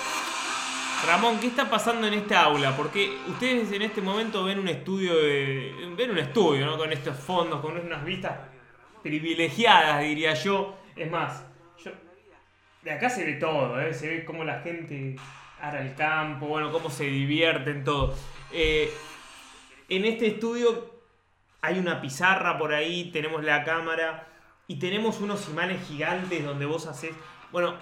Ramón, ¿qué está pasando en esta aula? Porque ustedes en este momento ven un estudio de. ven un estudio, ¿no? Con estos fondos, con unas vistas privilegiadas, diría yo. Es más. De acá se ve todo, ¿eh? Se ve cómo la gente ara el campo, bueno, cómo se divierten, todo. Eh, en este estudio hay una pizarra por ahí, tenemos la cámara y tenemos unos imanes gigantes donde vos haces. Bueno,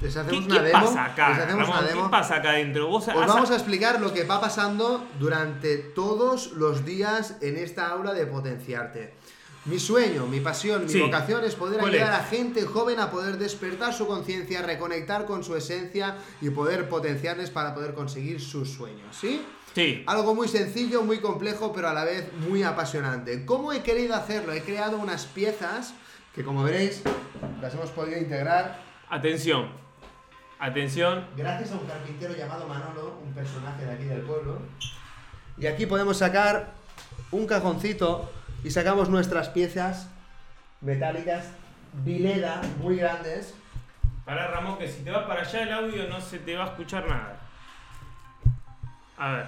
les ¿qué, hacemos qué una demo. pasa acá? les hacemos Ramón? una demo. ¿Qué pasa acá adentro? Vos Os has- vamos a explicar lo que va pasando durante todos los días en esta aula de Potenciarte. Mi sueño, mi pasión, mi Sí. vocación es poder ¿Cuál ayudar es? a gente joven a poder despertar su conciencia, reconectar con su esencia y poder potenciarles para poder conseguir sus sueños, ¿sí? Sí. Algo muy sencillo, muy complejo, pero a la vez muy apasionante. ¿Cómo he querido hacerlo? He creado unas piezas que, como veréis, las hemos podido integrar Atención. Atención. gracias a un carpintero llamado Manolo, un personaje de aquí del pueblo. Y aquí podemos sacar un cajoncito y sacamos nuestras piezas metálicas Vileda muy grandes. Para Ramón, que si te vas para allá el audio no se te va a escuchar nada. A ver.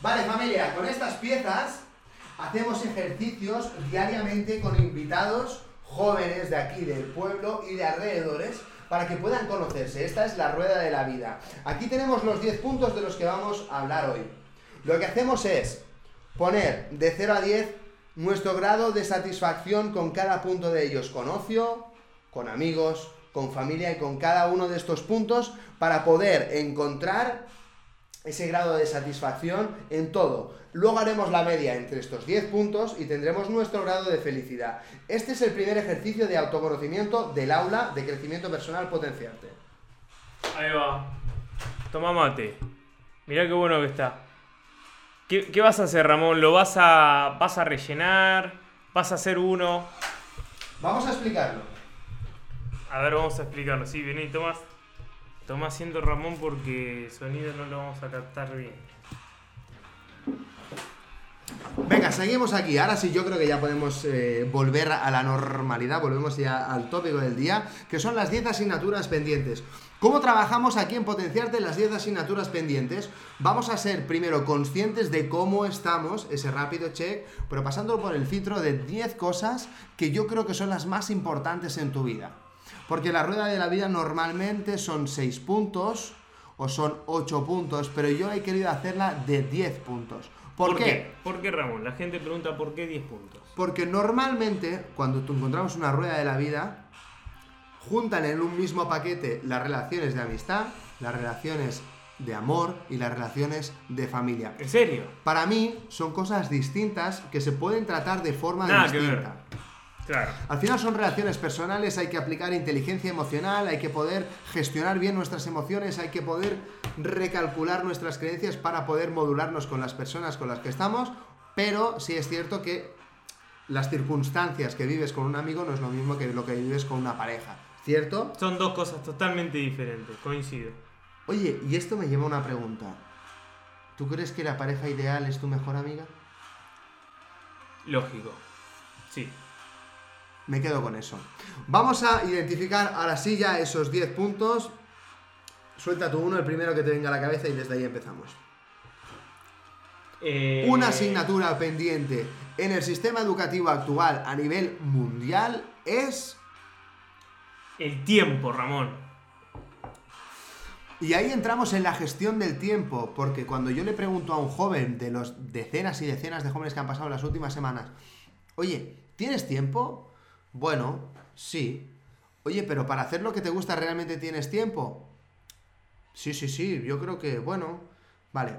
Vale, familia, con estas piezas hacemos ejercicios diariamente con invitados jóvenes de aquí del pueblo y de alrededores para que puedan conocerse. Esta es la rueda de la vida. Aquí tenemos los 10 puntos de los que vamos a hablar hoy. Lo que hacemos es poner de 0 a 10 nuestro grado de satisfacción con cada punto de ellos, con ocio, con amigos, con familia y con cada uno de estos puntos para poder encontrar ese grado de satisfacción en todo. Luego haremos la media entre estos 10 puntos y tendremos nuestro grado de felicidad. Este es el primer ejercicio de autoconocimiento del aula de crecimiento personal potenciarte. Ahí va. Toma mate. Mirá qué bueno que está. ¿Qué, qué vas a hacer, Ramón? ¿Lo vas a, vas a rellenar? ¿Vas a hacer uno? Vamos a explicarlo. A ver, vamos a explicarlo. Sí, vení, Tomás. Tomás siendo Ramón porque el sonido no lo vamos a captar bien. Venga, seguimos aquí. Ahora sí, yo creo que ya podemos eh, volver a la normalidad. Volvemos ya al tópico del día, que son las 10 asignaturas pendientes. ¿Cómo trabajamos aquí en potenciarte las 10 asignaturas pendientes? Vamos a ser primero conscientes de cómo estamos, ese rápido check, pero pasándolo por el filtro de 10 cosas que yo creo que son las más importantes en tu vida. Porque la rueda de la vida normalmente son 6 puntos o son 8 puntos, pero yo he querido hacerla de 10 puntos. ¿Por, qué? ¿Por qué, Ramón? La gente pregunta por qué 10 puntos. Porque normalmente cuando tú encontramos una rueda de la vida, juntan en un mismo paquete las relaciones de amistad, las relaciones de amor y las relaciones de familia. ¿En serio? Para mí son cosas distintas que se pueden tratar de forma Nada distinta. Claro. Al final son relaciones personales, hay que aplicar inteligencia emocional, hay que poder gestionar bien nuestras emociones, hay que poder recalcular nuestras creencias para poder modularnos con las personas con las que estamos, pero sí es cierto que las circunstancias que vives con un amigo no es lo mismo que lo que vives con una pareja, ¿cierto? Son dos cosas totalmente diferentes, coincido. Oye, y esto me lleva a una pregunta. ¿Tú crees que la pareja ideal es tu mejor amiga? Lógico. Sí. Me quedo con eso. Vamos a identificar ahora sí ya esos 10 puntos. Suelta tú uno, el primero que te venga a la cabeza y desde ahí empezamos. Eh, Una asignatura pendiente en el sistema educativo actual a nivel mundial es... El tiempo, Ramón. Y ahí entramos en la gestión del tiempo, porque cuando yo le pregunto a un joven de los decenas y decenas de jóvenes que han pasado las últimas semanas, oye, ¿tienes tiempo? Bueno, sí. Oye, pero para hacer lo que te gusta realmente tienes tiempo. Sí, sí, sí, yo creo que, bueno, vale.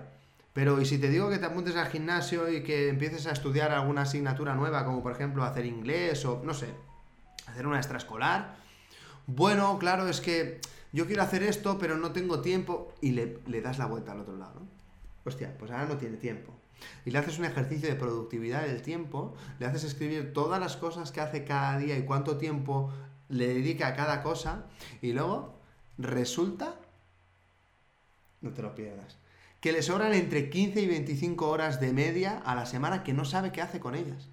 Pero ¿y si te digo que te apuntes al gimnasio y que empieces a estudiar alguna asignatura nueva, como por ejemplo hacer inglés o, no sé, hacer una extraescolar? Bueno, claro, es que yo quiero hacer esto, pero no tengo tiempo. Y le, das la vuelta al otro lado. Hostia, pues ahora no tiene tiempo. Y le haces un ejercicio de productividad del tiempo, le haces escribir todas las cosas que hace cada día y cuánto tiempo le dedica a cada cosa, y luego resulta, no te lo pierdas, que le sobran entre 15 y 25 horas de media a la semana que no sabe qué hace con ellas.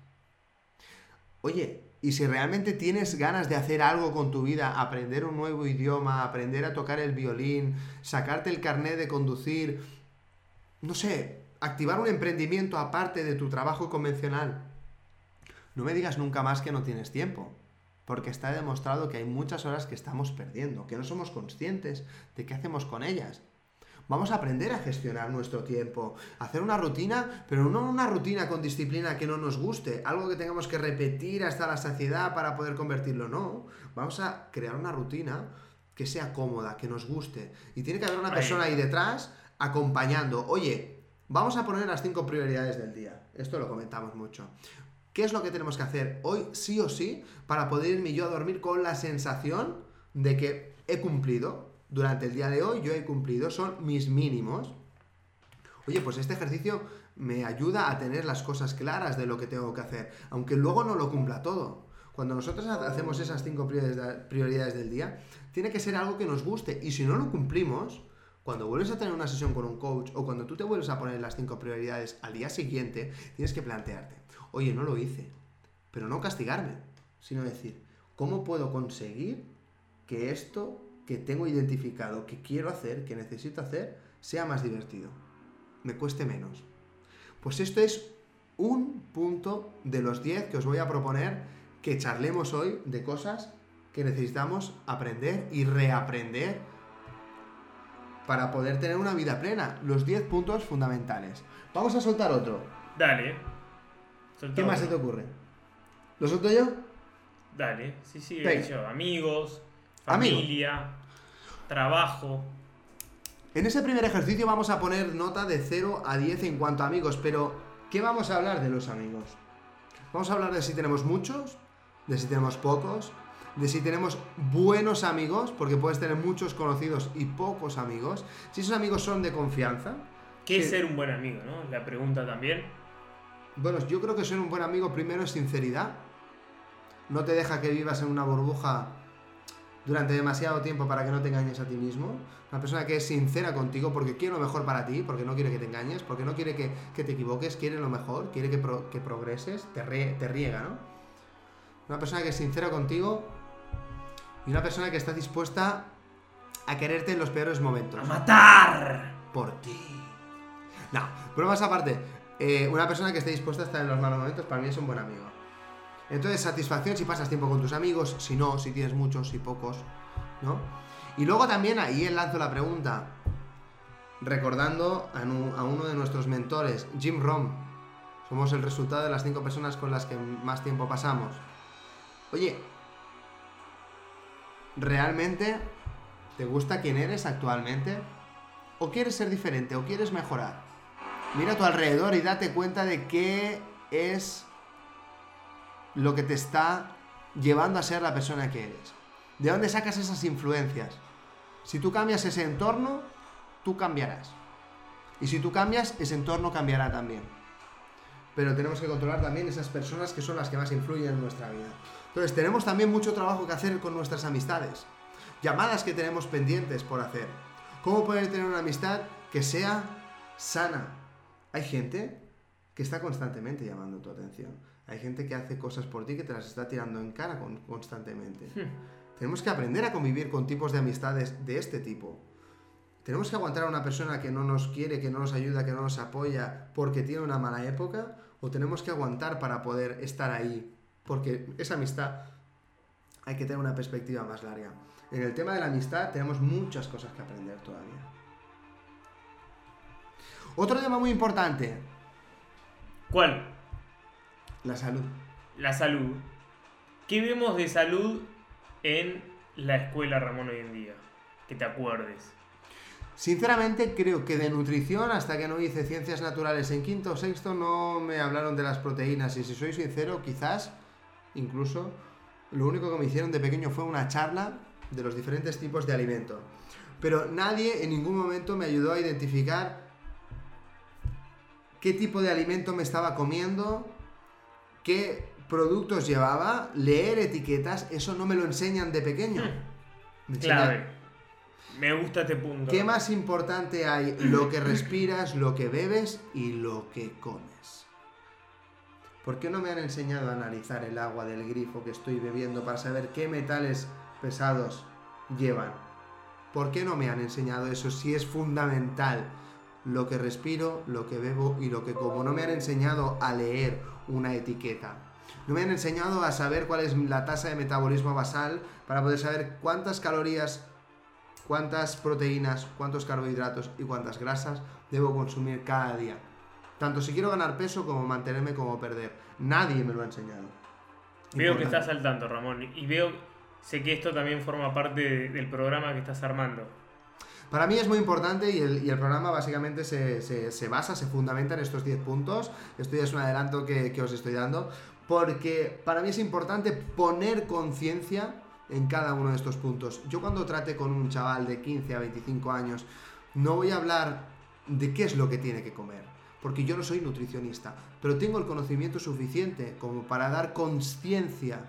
Oye, y si realmente tienes ganas de hacer algo con tu vida, aprender un nuevo idioma, aprender a tocar el violín, sacarte el carnet de conducir, no sé, activar un emprendimiento aparte de tu trabajo convencional, no me digas nunca más que no tienes tiempo, porque está demostrado que hay muchas horas que estamos perdiendo, que no somos conscientes de qué hacemos con ellas. Vamos a aprender a gestionar nuestro tiempo, hacer una rutina, pero no una rutina con disciplina que no nos guste, algo que tengamos que repetir hasta la saciedad para poder convertirlo, no. Vamos a crear una rutina que sea cómoda, que nos guste. Y tiene que haber una persona ahí detrás acompañando. Oye, vamos a poner las cinco prioridades del día. Esto lo comentamos mucho. ¿Qué es lo que tenemos que hacer hoy sí o sí para poder irme yo a dormir con la sensación de que he cumplido? Durante el día de hoy yo he cumplido, son mis mínimos. Oye, pues este ejercicio me ayuda a tener las cosas claras de lo que tengo que hacer, aunque luego no lo cumpla todo. Cuando nosotros ha- hacemos esas cinco prioridades del día, tiene que ser algo que nos guste. Y si no lo cumplimos, cuando vuelves a tener una sesión con un coach o cuando tú te vuelves a poner las cinco prioridades al día siguiente, tienes que plantearte, oye, no lo hice, pero no castigarme, sino decir, ¿cómo puedo conseguir que esto que tengo identificado, que quiero hacer, que necesito hacer, sea más divertido? Me cueste menos. Pues esto es un punto de los 10 que os voy a proponer que charlemos hoy de cosas que necesitamos aprender y reaprender para poder tener una vida plena. Los 10 puntos fundamentales. Vamos a soltar otro. Dale. ¿Qué más se te ocurre? ¿Lo suelto yo? Dale. Sí, sí, yo. Amigos, Amigos. familia, trabajo. En ese primer ejercicio vamos a poner nota de 0 a 10 en cuanto a amigos, pero ¿qué vamos a hablar de los amigos? Vamos a hablar de si tenemos muchos, de si tenemos pocos, de si tenemos buenos amigos, porque puedes tener muchos conocidos y pocos amigos, si esos amigos son de confianza. ¿Qué es ser un buen amigo, no? La pregunta también. Bueno, yo creo que ser un buen amigo primero es sinceridad. No te deja que vivas en una burbuja durante demasiado tiempo para que no te engañes a ti mismo. Una persona que es sincera contigo porque quiere lo mejor para ti, porque no quiere que te engañes, porque no quiere que, que te equivoques, quiere lo mejor, quiere que, pro- que progreses, te riega, ¿no? Una persona que es sincera contigo y una persona que está dispuesta a quererte en los peores momentos. ¡A matar! Por ti. No, bromas aparte. eh, una persona que esté dispuesta a estar en los malos momentos para mí es un buen amigo. Entonces, satisfacción si pasas tiempo con tus amigos, si no, si tienes muchos, si pocos, ¿no? Y luego también ahí lanzo la pregunta, recordando a, a uno de nuestros mentores, Jim Rom. Somos el resultado de las cinco personas con las que más tiempo pasamos. Oye, ¿realmente te gusta quién eres actualmente? ¿O quieres ser diferente? ¿O quieres mejorar? Mira a tu alrededor y date cuenta de qué es lo que te está llevando a ser la persona que eres. ¿De dónde sacas esas influencias? Si tú cambias ese entorno, tú cambiarás. Y si tú cambias, ese entorno cambiará también. Pero tenemos que controlar también esas personas que son las que más influyen en nuestra vida. Entonces, tenemos también mucho trabajo que hacer con nuestras amistades. Llamadas que tenemos pendientes por hacer. ¿Cómo poder tener una amistad que sea sana? Hay gente que está constantemente llamando tu atención. Hay gente que hace cosas por ti que te las está tirando en cara con- constantemente. Tenemos que aprender a convivir con tipos de amistades de este tipo. ¿Tenemos que aguantar a una persona que no nos quiere, que no nos ayuda, que no nos apoya porque tiene una mala época? ¿O tenemos que aguantar para poder estar ahí? Porque esa amistad hay que tener una perspectiva más larga. En el tema de la amistad tenemos muchas cosas que aprender todavía. Otro tema muy importante, ¿Cuál? la salud. La salud. ¿Qué vemos de salud en la escuela Ramón hoy en día? Que te acuerdes. Sinceramente creo que de nutrición, hasta que no hice ciencias naturales en quinto o sexto, no me hablaron de las proteínas. Y si soy sincero, quizás, incluso, lo único que me hicieron de pequeño fue una charla de los diferentes tipos de alimento. Pero nadie en ningún momento me ayudó a identificar qué tipo de alimento me estaba comiendo, qué productos llevaba, leer etiquetas, eso no me lo enseñan de pequeño. Me enseñan- Clave. Me gusta este punto. ¿Qué más importante hay? Lo que respiras, lo que bebes y lo que comes. ¿Por qué no me han enseñado a analizar el agua del grifo que estoy bebiendo para saber qué metales pesados llevan? ¿Por qué no me han enseñado eso si es fundamental? Lo que respiro, lo que bebo y lo que como. No me han enseñado a leer una etiqueta. No me han enseñado a saber cuál es la tasa de metabolismo basal para poder saber cuántas calorías cuántas proteínas, cuántos carbohidratos y cuántas grasas debo consumir cada día. Tanto si quiero ganar peso como mantenerme como perder. Nadie me lo ha enseñado. Veo que estás al tanto, Ramón. Y veo, sé que esto también forma parte de- del programa que estás armando. Para mí es muy importante y el, programa básicamente se basa, se fundamenta en estos 10 puntos. Esto ya es un adelanto que, que os estoy dando. Porque para mí es importante poner conciencia en cada uno de estos puntos. Yo cuando trate con un chaval de 15 a 25 años, no voy a hablar de qué es lo que tiene que comer. Porque yo no soy nutricionista, pero tengo el conocimiento suficiente como para dar conciencia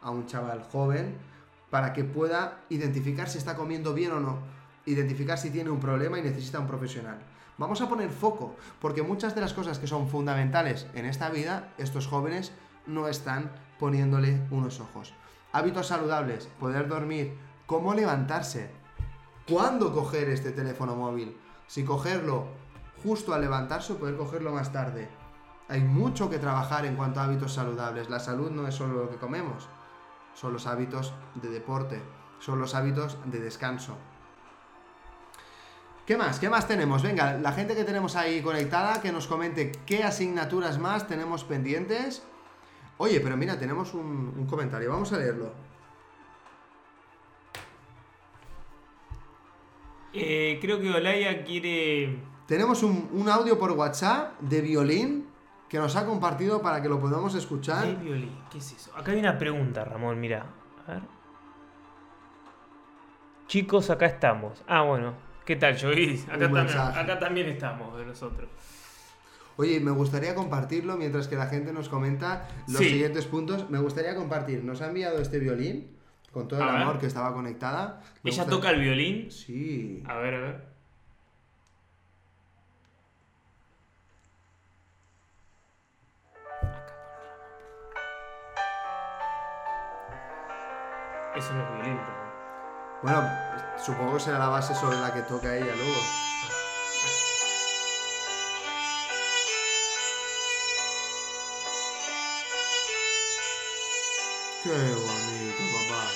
a un chaval joven para que pueda identificar si está comiendo bien o no, identificar si tiene un problema y necesita un profesional. Vamos a poner foco, porque muchas de las cosas que son fundamentales en esta vida, estos jóvenes no están poniéndole unos ojos. Hábitos saludables, poder dormir, cómo levantarse, cuándo coger este teléfono móvil, si cogerlo justo al levantarse o poder cogerlo más tarde. Hay mucho que trabajar en cuanto a hábitos saludables. La salud no es solo lo que comemos, son los hábitos de deporte, son los hábitos de descanso. ¿Qué más? ¿Qué más tenemos? Venga, la gente que tenemos ahí conectada, que nos comente qué asignaturas más tenemos pendientes. Oye, pero mira, tenemos un, un comentario, vamos a leerlo. Eh, creo que Olaya quiere. Tenemos un, un audio por WhatsApp de violín que nos ha compartido para que lo podamos escuchar. ¿Qué violín? ¿Qué es eso? Acá hay una pregunta, Ramón, mira. A ver. Chicos, acá estamos. Ah, bueno. ¿Qué tal, Jovis? Acá, acá también estamos de nosotros. Oye, me gustaría compartirlo mientras que la gente nos comenta los Sí. siguientes puntos. Me gustaría compartir. Nos ha enviado este violín con todo el ver. amor que estaba conectada. Me Ella gusta- toca el violín. Sí. A ver, a ver. Eso no es violín, pero... Bueno, supongo que será la base sobre la que toca ella luego. Qué bonito, papá.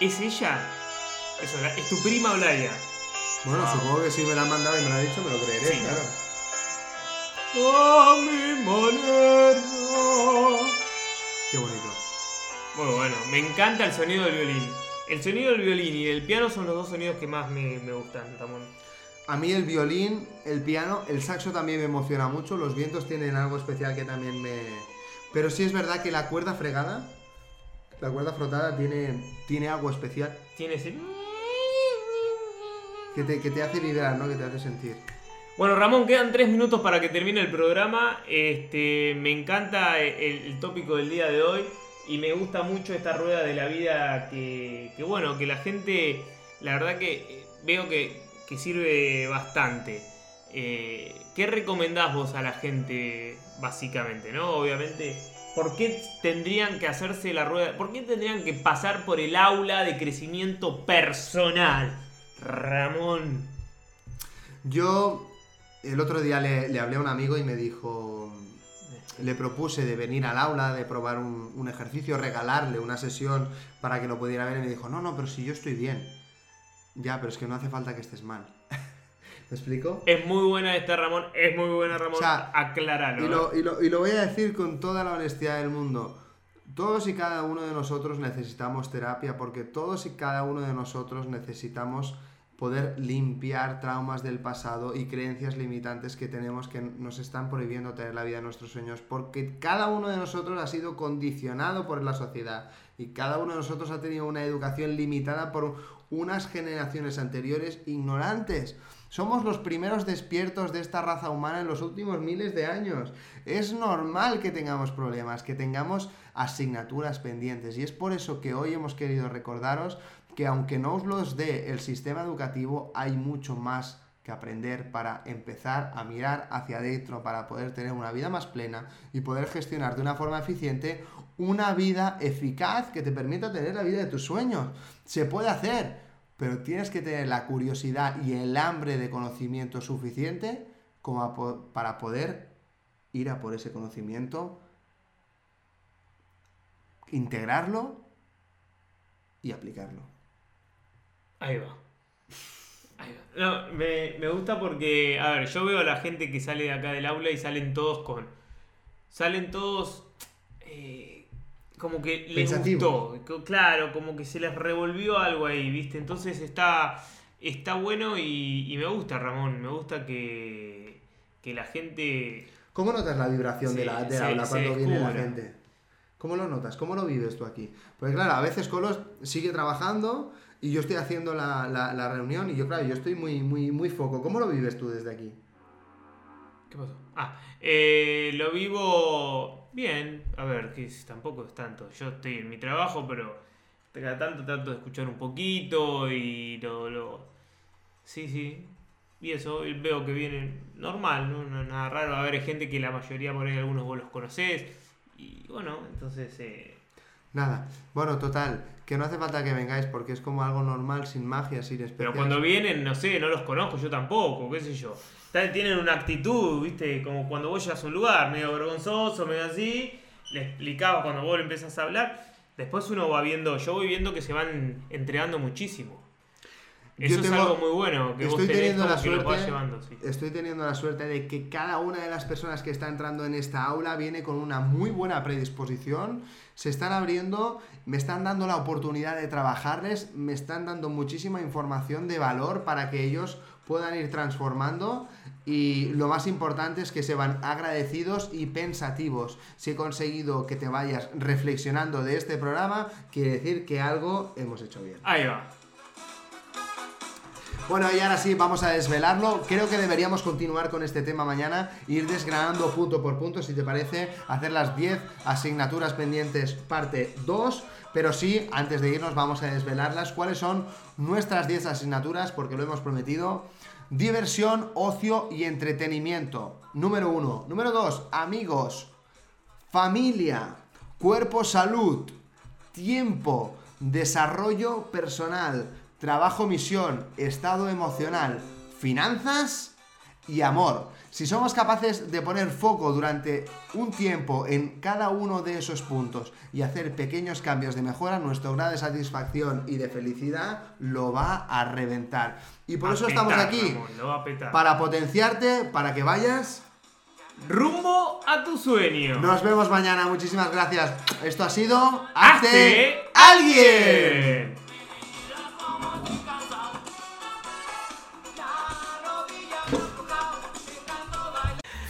¿Es ella? Eso, la- ¿Es tu prima Olaya? Bueno, supongo que si me la han mandado y me la ha dicho, me lo creeré, Sí. claro. A mi manera. Muy bueno, me encanta el sonido del violín. El sonido del violín y del piano son los dos sonidos que más me, me gustan, Ramón. A mí el violín, el piano, el saxo también me emociona mucho. Los vientos tienen algo especial que también me. Pero sí es verdad que la cuerda fregada, la cuerda frotada tiene, tiene algo especial Tiene ese... que te, que te hace vibrar, ¿no? Que te hace sentir. Bueno, Ramón, quedan tres minutos para que termine el programa. Este, me encanta el, el tópico del día de hoy y me gusta mucho esta rueda de la vida que, que, bueno, que la gente, la verdad que eh, veo que, sirve bastante. Eh, ¿Qué recomendás vos a la gente, básicamente, no? Obviamente, ¿por qué tendrían que hacerse la rueda? ¿Por qué tendrían que pasar por el aula de crecimiento personal? Ramón. Yo el otro día le hablé a un amigo y me dijo, le propuse de venir al aula, de probar un, un ejercicio, regalarle una sesión para que lo pudiera ver y me dijo, no, no, pero si yo estoy bien. Ya, pero es que no hace falta que estés mal. ¿Me explico? Es muy buena esta Ramón, es muy buena Ramón. O sea, Acláralo. Y lo, y, lo, y lo voy a decir con toda la honestidad del mundo. Todos y cada uno de nosotros necesitamos terapia porque todos y cada uno de nosotros necesitamos poder limpiar traumas del pasado y creencias limitantes que tenemos que nos están prohibiendo tener la vida de nuestros sueños porque cada uno de nosotros ha sido condicionado por la sociedad y cada uno de nosotros ha tenido una educación limitada por unas generaciones anteriores ignorantes. Somos los primeros despiertos de esta raza humana en los últimos miles de años. Es normal que tengamos problemas, que tengamos asignaturas pendientes. Y es por eso que hoy hemos querido recordaros que aunque no os los dé el sistema educativo, hay mucho más que aprender para empezar a mirar hacia adentro, para poder tener una vida más plena y poder gestionar de una forma eficiente una vida eficaz que te permita tener la vida de tus sueños. Se puede hacer, pero tienes que tener la curiosidad y el hambre de conocimiento suficiente como para poder ir a por ese conocimiento, integrarlo y aplicarlo. Ahí va. Ahí va. No, me, me gusta porque, a ver, yo veo a la gente que sale de acá del aula y salen todos con. Salen todos. eh, como que les Pensativos. gustó. Claro, como que se les revolvió algo ahí, ¿viste? Entonces está. Está bueno y, y me gusta, Ramón. Me gusta que. Que la gente. ¿Cómo notas la vibración Sí, de la, de se- la aula cuando viene la gente? ¿Cómo lo notas? ¿Cómo lo vives tú aquí? Porque claro, a veces Colos sigue trabajando y yo estoy haciendo la, la- la reunión y yo, claro, yo estoy muy, muy, muy foco. ¿Cómo lo vives tú desde aquí? ¿Qué pasó? Ah, eh, lo vivo bien. A ver, que es- tampoco es tanto. Yo estoy en mi trabajo, pero cada tanto trato de escuchar un poquito y lo. lo... Sí, sí. Y eso, veo que viene normal, ¿no? No, nada raro. A ver, hay gente que la mayoría por ahí algunos vos los conocés. Y bueno, entonces. Eh, Nada. Bueno, total, que no hace falta que vengáis porque es como algo normal, sin magia, sin especial. pero cuando vienen, no sé, no los conozco, yo tampoco, qué sé yo. Tienen una actitud, viste, como cuando vos llegas a un lugar, medio vergonzoso, medio así, le explicabas cuando vos le empezás a hablar. Después uno va viendo, yo voy viendo que se van entregando muchísimo. Eso es algo muy bueno, que Estoy teniendo la que suerte. llevando, sí. Estoy teniendo la suerte de que cada una de las personas que está entrando en esta aula viene con una muy buena predisposición. Se están abriendo, me están dando la oportunidad de trabajarles, me están dando muchísima información de valor para que ellos puedan ir transformando. Y lo más importante es que se van agradecidos y pensativos. Si he conseguido que te vayas reflexionando de este programa, quiere decir que algo hemos hecho bien. Ahí va. Bueno, y ahora sí, vamos a desvelarlo. Creo que deberíamos continuar con este tema mañana, ir desgranando punto por punto, si te parece, hacer las 10 asignaturas pendientes parte 2. Pero sí, antes de irnos vamos a desvelarlas. ¿Cuáles son nuestras 10 asignaturas? Porque lo hemos prometido. Diversión, ocio y entretenimiento. Número 1. Número 2. Amigos. Familia. Cuerpo, salud. Tiempo. Desarrollo personal. Trabajo, misión. Estado emocional. Finanzas y amor. Si somos capaces de poner foco durante un tiempo en cada uno de esos puntos y hacer pequeños cambios de mejora, nuestro grado de satisfacción y de felicidad lo va a reventar. Y por A eso petar, estamos aquí, Ramón, para potenciarte, para que vayas. Rumbo a tu sueño. Nos vemos mañana, muchísimas gracias. Esto ha sido ¡Hazte Hazte alguien.